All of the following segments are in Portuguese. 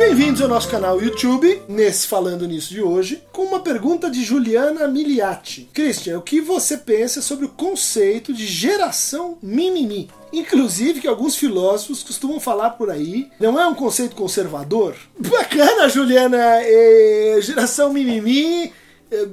Bem-vindos ao nosso canal YouTube, nesse Falando Nisso de hoje, com uma pergunta de Juliana Miliati. Christian, o que você pensa sobre o conceito de geração mimimi? Inclusive que alguns filósofos costumam falar por aí, não é um conceito conservador? Bacana, Juliana! É, geração mimimi... É,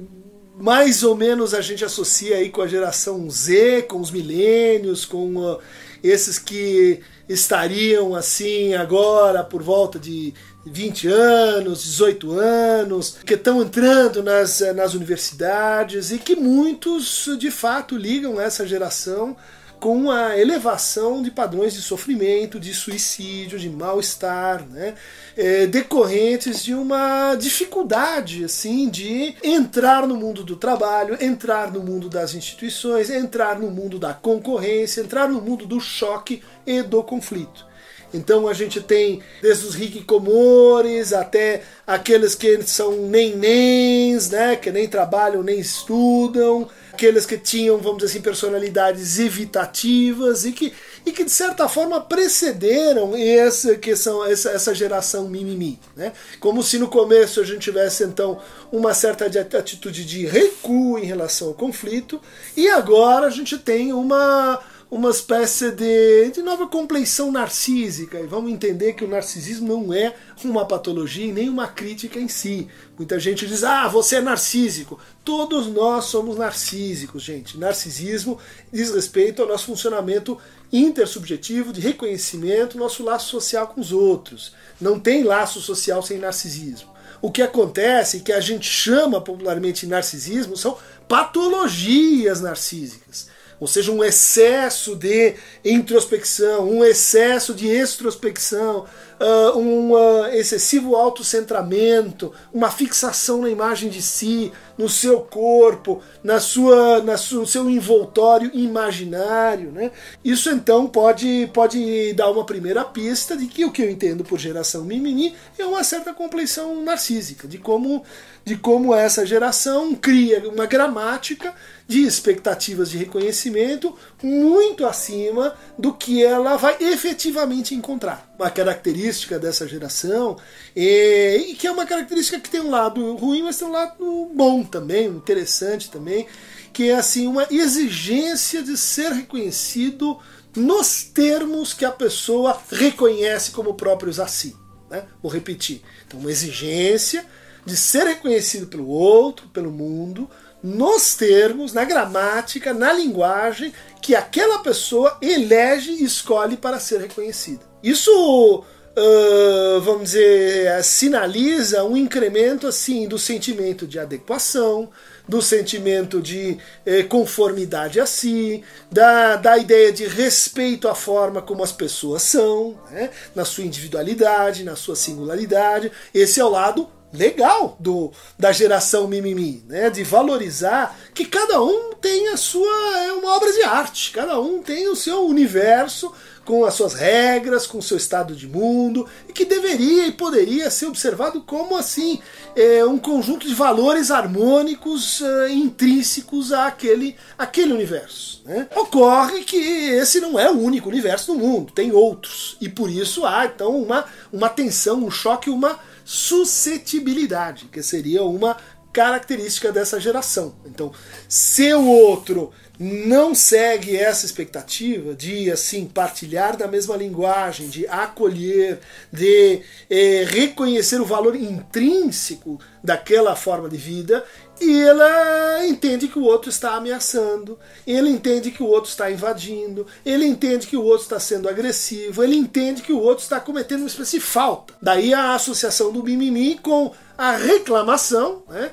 mais ou menos a gente associa aí com a geração Z, com os milênios, com uh, esses que estariam assim agora por volta de 20 anos, 18 anos, que estão entrando nas, nas universidades e que muitos de fato ligam essa geração com a elevação de padrões de sofrimento, de suicídio, de mal-estar, né? É, decorrentes de uma dificuldade assim de entrar no mundo do trabalho, entrar no mundo das instituições, entrar no mundo da concorrência, entrar no mundo do choque e do conflito. Então a gente tem desde os hikikomores até aqueles que são nenéns, né, que nem trabalham nem estudam, aqueles que tinham, vamos dizer assim, personalidades evitativas e que, e que de certa forma precederam essa, que são, essa, essa geração mimimi. Né? Como se no começo a gente tivesse então uma certa atitude de recuo em relação ao conflito, e agora a gente tem uma uma espécie de, de nova compleição narcísica. E vamos entender que o narcisismo não é uma patologia e nem uma crítica em si. Muita gente diz, ah, você é narcísico. Todos nós somos narcísicos, gente. Narcisismo diz respeito ao nosso funcionamento intersubjetivo, de reconhecimento, nosso laço social com os outros. Não tem laço social sem narcisismo. O que acontece, que a gente chama popularmente narcisismo, são patologias narcísicas ou seja, um excesso de introspecção, um excesso de extrospecção, uh, um uh, excessivo autocentramento, uma fixação na imagem de si, no seu corpo, na sua, na no seu envoltório imaginário. Né? Isso então pode, pode dar uma primeira pista de que o que eu entendo por geração mimimi é uma certa compleição narcísica, de como, de como essa geração cria uma gramática de expectativas de reconhecimento muito acima do que ela vai efetivamente encontrar. Uma característica dessa geração, e, que é uma característica que tem um lado ruim, mas tem um lado bom também, interessante também, que é assim uma exigência de ser reconhecido nos termos que a pessoa reconhece como próprios a si. Né? Vou repetir. Então, uma exigência de ser reconhecido pelo outro, pelo mundo, nos termos, na gramática, na linguagem que aquela pessoa elege e escolhe para ser reconhecida. Isso, uh, vamos dizer, sinaliza um incremento assim do sentimento de adequação, do sentimento de eh, conformidade a si, da, da ideia de respeito à forma como as pessoas são, né? na sua individualidade, na sua singularidade. Esse é o lado legal do da geração mimimi, né? De valorizar que cada um tem a sua é uma obra de arte, cada um tem o seu universo com as suas regras, com o seu estado de mundo e que deveria e poderia ser observado como assim é, um conjunto de valores harmônicos é, intrínsecos àquele, àquele universo. Né? Ocorre que esse não é o único universo do mundo, tem outros e por isso há então uma uma tensão, um choque, uma suscetibilidade, que seria uma característica dessa geração. Então, se o outro não segue essa expectativa de assim partilhar da mesma linguagem, de acolher, de eh, reconhecer o valor intrínseco daquela forma de vida, e ela entende que o outro está ameaçando, ele entende que o outro está invadindo, ele entende que o outro está sendo agressivo, ele entende que o outro está cometendo uma espécie de falta. Daí a associação do mimimi com a reclamação né,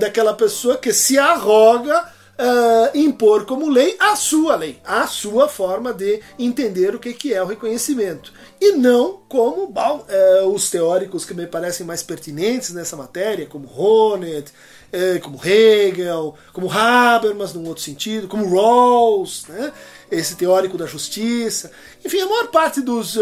daquela pessoa que se arroga Uh, impor como lei a sua lei, a sua forma de entender o que, que é o reconhecimento. E não como uh, os teóricos que me parecem mais pertinentes nessa matéria, como Honneth, uh, como Hegel, como Habermas, num outro sentido, como Rawls, né? esse teórico da justiça. Enfim, a maior parte dos,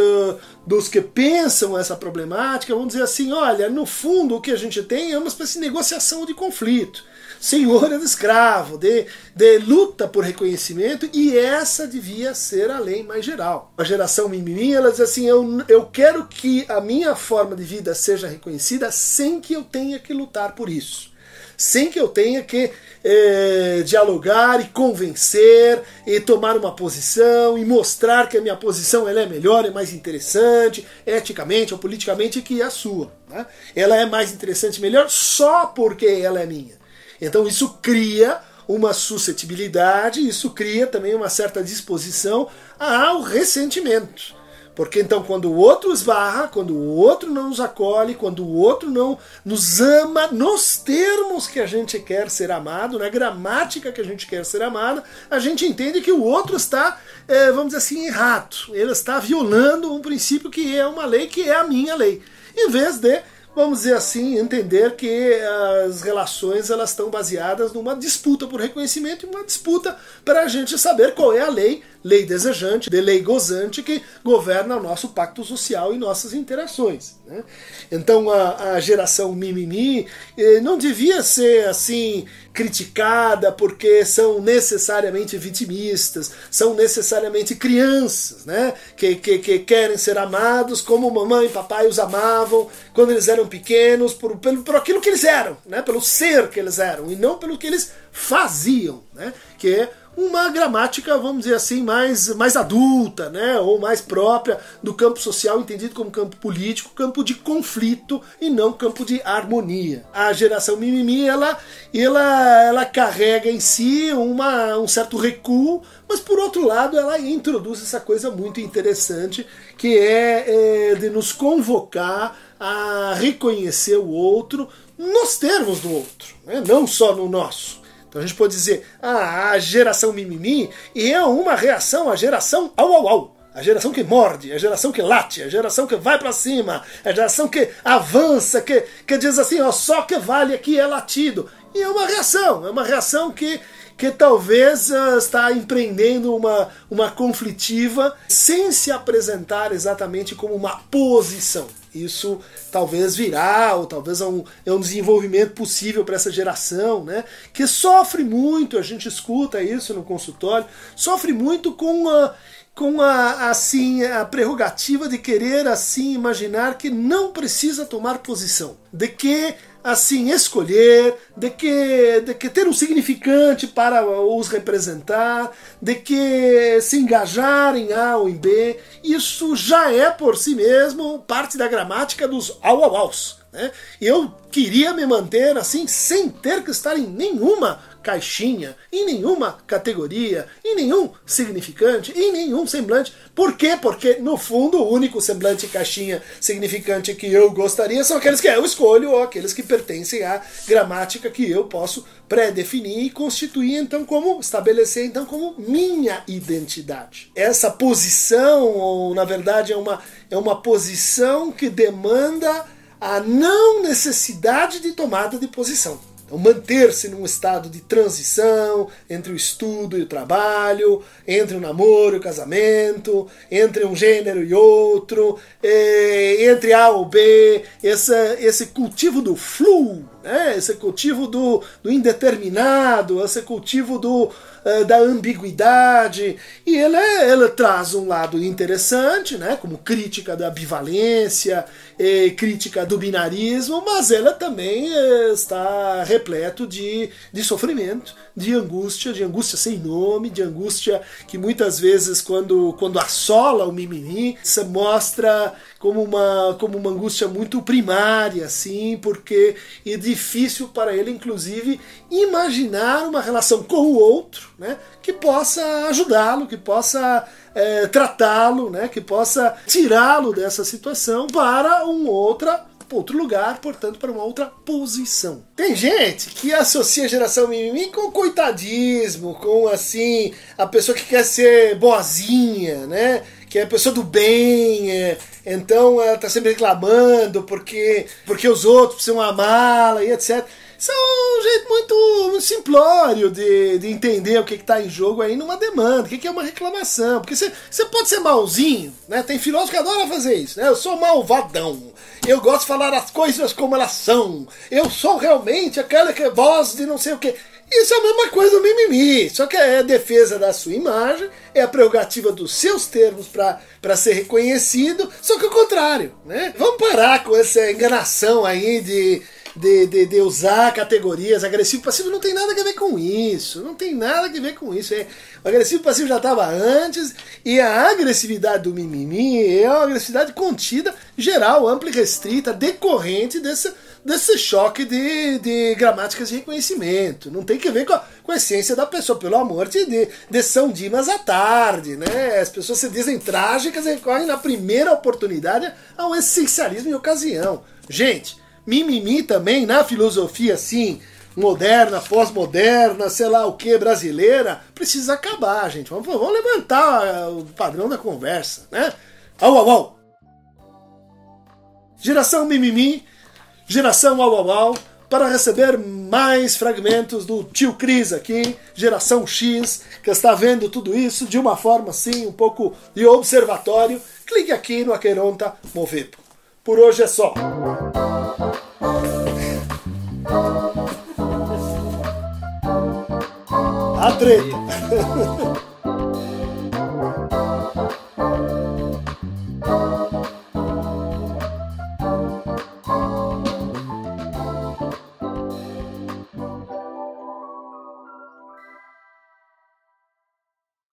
dos que pensam essa problemática vão dizer assim: olha, no fundo o que a gente tem é uma espécie de negociação de conflito senhora do escravo, de, de luta por reconhecimento, e essa devia ser a lei mais geral. A geração mimimi, ela diz assim: eu, eu quero que a minha forma de vida seja reconhecida sem que eu tenha que lutar por isso sem que eu tenha que é, dialogar e convencer e tomar uma posição e mostrar que a minha posição ela é melhor, é mais interessante, eticamente ou politicamente que a sua. Né? Ela é mais interessante, melhor só porque ela é minha. Então isso cria uma suscetibilidade, isso cria também uma certa disposição ao ressentimento. Porque então, quando o outro esbarra, quando o outro não nos acolhe, quando o outro não nos ama nos termos que a gente quer ser amado, na gramática que a gente quer ser amado, a gente entende que o outro está, é, vamos dizer assim, errado. Ele está violando um princípio que é uma lei, que é a minha lei. Em vez de vamos dizer assim, entender que as relações elas estão baseadas numa disputa por reconhecimento e uma disputa para a gente saber qual é a lei lei desejante, de lei gozante que governa o nosso pacto social e nossas interações. Né? Então a, a, geração mimimi eh, não devia ser assim criticada porque são necessariamente vitimistas, são necessariamente crianças, né? que, que, que querem ser amados como mamãe e papai os amavam quando eles eram pequenos, por, pelo, por aquilo que eles eram, né? pelo ser que eles eram, e não pelo que eles faziam, né? que é uma gramática, vamos dizer assim, mais, mais adulta, né, ou mais própria do campo social, entendido como campo político, campo de conflito e não campo de harmonia. A geração mimimi, ela, ela, ela carrega em si uma, um certo recuo, mas por outro lado ela introduz essa coisa muito interessante que é, é de nos convocar a reconhecer o outro nos termos do outro, né, não só no nosso. Então a gente pode dizer, ah, a geração mimimi é uma reação à geração au au au. A geração que morde, a geração que late, a geração que vai para cima, a geração que avança, que, que diz assim, ó, só que vale aqui é latido. E é uma reação, é uma reação que, que talvez uh, está empreendendo uma, uma conflitiva sem se apresentar exatamente como uma posição. Isso talvez virá, ou talvez é um, é um desenvolvimento possível para essa geração, né? Que sofre muito, a gente escuta isso no consultório, sofre muito com a, com a, assim, a prerrogativa de querer assim imaginar que não precisa tomar posição, de que assim escolher, de que, de que ter um significante para os representar, de que se engajar em A ou em B, isso já é por si mesmo parte da gramática dos au au aus. Né? Eu queria me manter assim sem ter que estar em nenhuma caixinha, em nenhuma categoria, em nenhum significante, em nenhum semblante. Por quê? Porque, no fundo, o único semblante caixinha significante que eu gostaria são aqueles que eu escolho ou aqueles que pertencem à gramática que eu posso pré-definir e constituir, então, como estabelecer, então, como minha identidade. Essa posição, ou na verdade, é uma, é uma posição que demanda a não necessidade de tomada de posição. Então, manter-se num estado de transição entre o estudo e o trabalho, entre o namoro e o casamento, entre um gênero e outro, eh, entre A ou B, essa, esse cultivo do fluo, né? esse cultivo do, do indeterminado, esse cultivo do, uh, da ambiguidade. E ela, ela traz um lado interessante, né? como crítica da ambivalência, e crítica do binarismo, mas ela também uh, está repleto de, de sofrimento, de angústia, de angústia sem nome, de angústia que muitas vezes, quando, quando assola o mimimi, se mostra como uma, como uma angústia muito primária, assim, porque é difícil para ele, inclusive, imaginar uma relação com o outro né, que possa ajudá-lo, que possa é, tratá-lo, né, que possa tirá-lo dessa situação para um outra outro lugar, portanto, para uma outra posição. Tem gente que associa a geração mimimi com coitadismo, com assim, a pessoa que quer ser boazinha, né? Que é a pessoa do bem, é, então ela está sempre reclamando porque, porque os outros precisam amá-la e etc. É um jeito muito simplório de, de entender o que está em jogo aí numa demanda, o que, que é uma reclamação. Porque você, você pode ser malzinho, né? Tem filósofo que adora fazer isso, né? Eu sou malvadão. Eu gosto de falar as coisas como elas são. Eu sou realmente aquela que é voz de não sei o que. Isso é a mesma coisa do mimimi, só que é a defesa da sua imagem, é a prerrogativa dos seus termos para ser reconhecido, só que o contrário, né? Vamos parar com essa enganação aí de de, de, de, usar categorias agressivo passivo não tem nada a ver com isso. Não tem nada a ver com isso. É, o agressivo passivo já estava antes e a agressividade do mimimi é uma agressividade contida, geral, ampla e restrita, decorrente desse, desse choque de, de gramáticas de reconhecimento. Não tem que ver com a, com a essência da pessoa, pelo amor de Deus. De São Dimas à tarde, né? As pessoas se dizem trágicas e recorrem na primeira oportunidade ao essencialismo em ocasião. Gente, mimimi também na filosofia assim, moderna, pós-moderna, sei lá o que, brasileira, precisa acabar, gente. Vamos, vamos levantar o padrão da conversa, né? Au, au, au. Geração mimimi, geração au, au, au, para receber mais fragmentos do tio Cris aqui, geração X, que está vendo tudo isso de uma forma assim, um pouco de observatório, clique aqui no Aqueronta Moveto. Por hoje é só. A treta.